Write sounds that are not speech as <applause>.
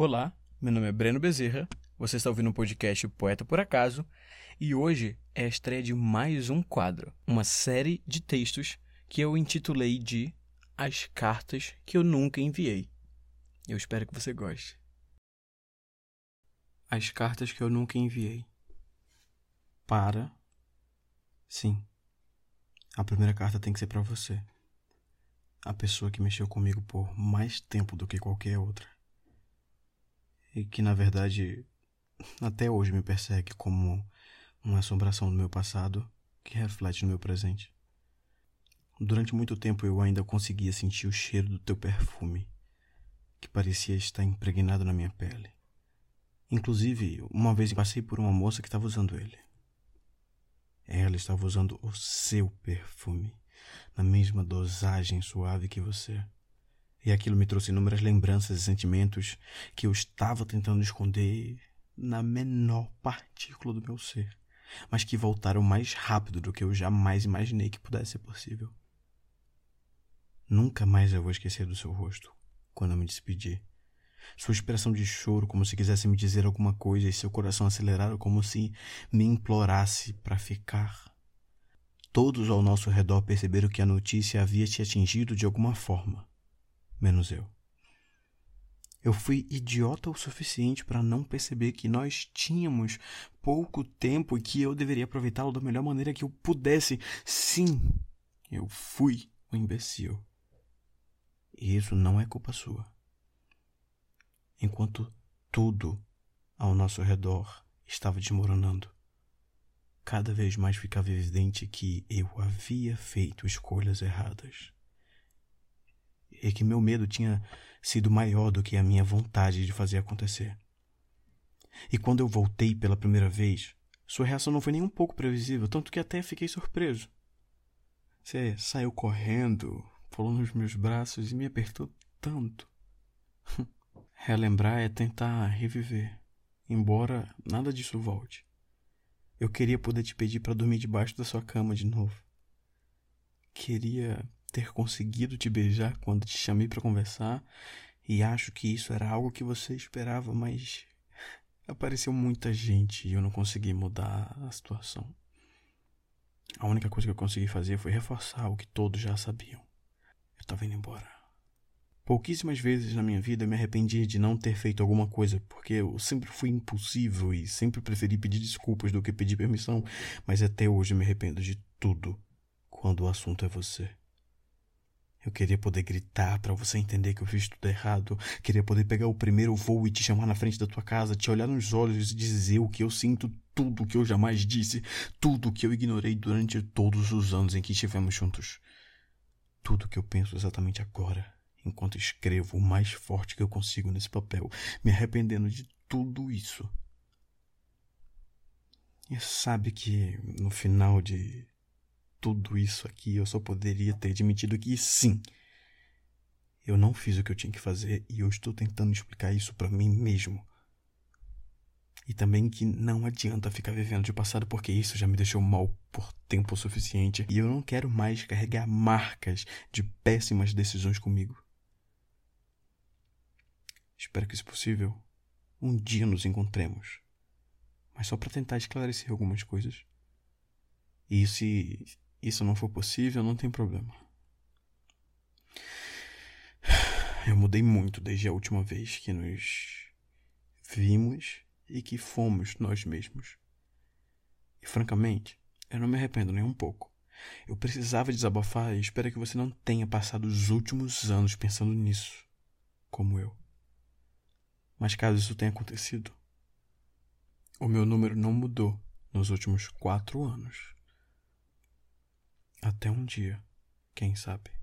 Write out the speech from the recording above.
Olá, meu nome é Breno Bezerra, você está ouvindo o um podcast Poeta por Acaso e hoje é a estreia de mais um quadro, uma série de textos que eu intitulei de As Cartas que Eu Nunca Enviei. Eu espero que você goste. As cartas que eu nunca enviei. Para. Sim. A primeira carta tem que ser para você. A pessoa que mexeu comigo por mais tempo do que qualquer outra e que na verdade até hoje me persegue como uma assombração do meu passado que reflete no meu presente. Durante muito tempo eu ainda conseguia sentir o cheiro do teu perfume, que parecia estar impregnado na minha pele. Inclusive, uma vez passei por uma moça que estava usando ele. Ela estava usando o seu perfume, na mesma dosagem suave que você. E aquilo me trouxe inúmeras lembranças e sentimentos que eu estava tentando esconder na menor partícula do meu ser, mas que voltaram mais rápido do que eu jamais imaginei que pudesse ser possível. Nunca mais eu vou esquecer do seu rosto quando eu me despedi. Sua expressão de choro, como se quisesse me dizer alguma coisa, e seu coração acelerado, como se me implorasse para ficar. Todos ao nosso redor perceberam que a notícia havia te atingido de alguma forma menos eu. Eu fui idiota o suficiente para não perceber que nós tínhamos pouco tempo e que eu deveria aproveitá-lo da melhor maneira que eu pudesse. Sim, eu fui um imbecil. E isso não é culpa sua. Enquanto tudo ao nosso redor estava desmoronando, cada vez mais ficava evidente que eu havia feito escolhas erradas e que meu medo tinha sido maior do que a minha vontade de fazer acontecer. E quando eu voltei pela primeira vez, sua reação não foi nem um pouco previsível, tanto que até fiquei surpreso. Você saiu correndo, pulou nos meus braços e me apertou tanto. <laughs> Relembrar é tentar reviver, embora nada disso volte. Eu queria poder te pedir para dormir debaixo da sua cama de novo. Queria ter conseguido te beijar quando te chamei para conversar e acho que isso era algo que você esperava, mas <laughs> apareceu muita gente e eu não consegui mudar a situação. A única coisa que eu consegui fazer foi reforçar o que todos já sabiam. Eu estava indo embora. Pouquíssimas vezes na minha vida eu me arrependi de não ter feito alguma coisa, porque eu sempre fui impulsivo e sempre preferi pedir desculpas do que pedir permissão, mas até hoje eu me arrependo de tudo quando o assunto é você. Eu queria poder gritar para você entender que eu fiz tudo errado. Queria poder pegar o primeiro voo e te chamar na frente da tua casa, te olhar nos olhos e dizer o que eu sinto, tudo o que eu jamais disse, tudo o que eu ignorei durante todos os anos em que estivemos juntos. Tudo o que eu penso exatamente agora, enquanto escrevo o mais forte que eu consigo nesse papel, me arrependendo de tudo isso. E sabe que no final de tudo isso aqui, eu só poderia ter admitido que sim, eu não fiz o que eu tinha que fazer e eu estou tentando explicar isso para mim mesmo. E também que não adianta ficar vivendo de passado porque isso já me deixou mal por tempo suficiente e eu não quero mais carregar marcas de péssimas decisões comigo. Espero que, se possível, um dia nos encontremos. Mas só para tentar esclarecer algumas coisas. E se isso não for possível, não tem problema. Eu mudei muito desde a última vez que nos vimos e que fomos nós mesmos. E francamente, eu não me arrependo nem um pouco. Eu precisava desabafar e espero que você não tenha passado os últimos anos pensando nisso, como eu. Mas caso isso tenha acontecido, o meu número não mudou nos últimos quatro anos. Até um dia, quem sabe.